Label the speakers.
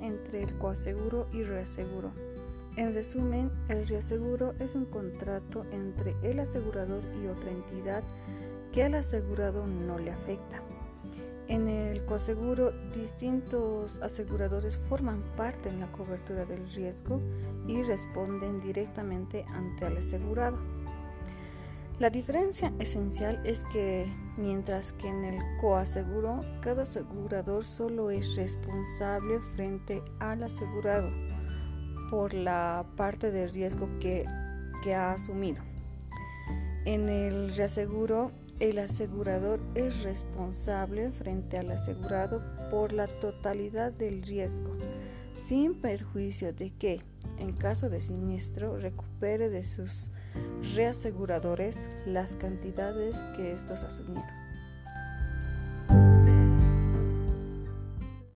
Speaker 1: entre el coaseguro y reaseguro. En resumen, el reaseguro es un contrato entre el asegurador y otra entidad que al asegurado no le afecta. En el coaseguro, distintos aseguradores forman parte en la cobertura del riesgo y responden directamente ante el asegurado. La diferencia esencial es que mientras que en el coaseguro cada asegurador solo es responsable frente al asegurado por la parte del riesgo que, que ha asumido. En el reaseguro el asegurador es responsable frente al asegurado por la totalidad del riesgo, sin perjuicio de que, en caso de siniestro, recupere de sus reaseguradores las cantidades que estos asumieron.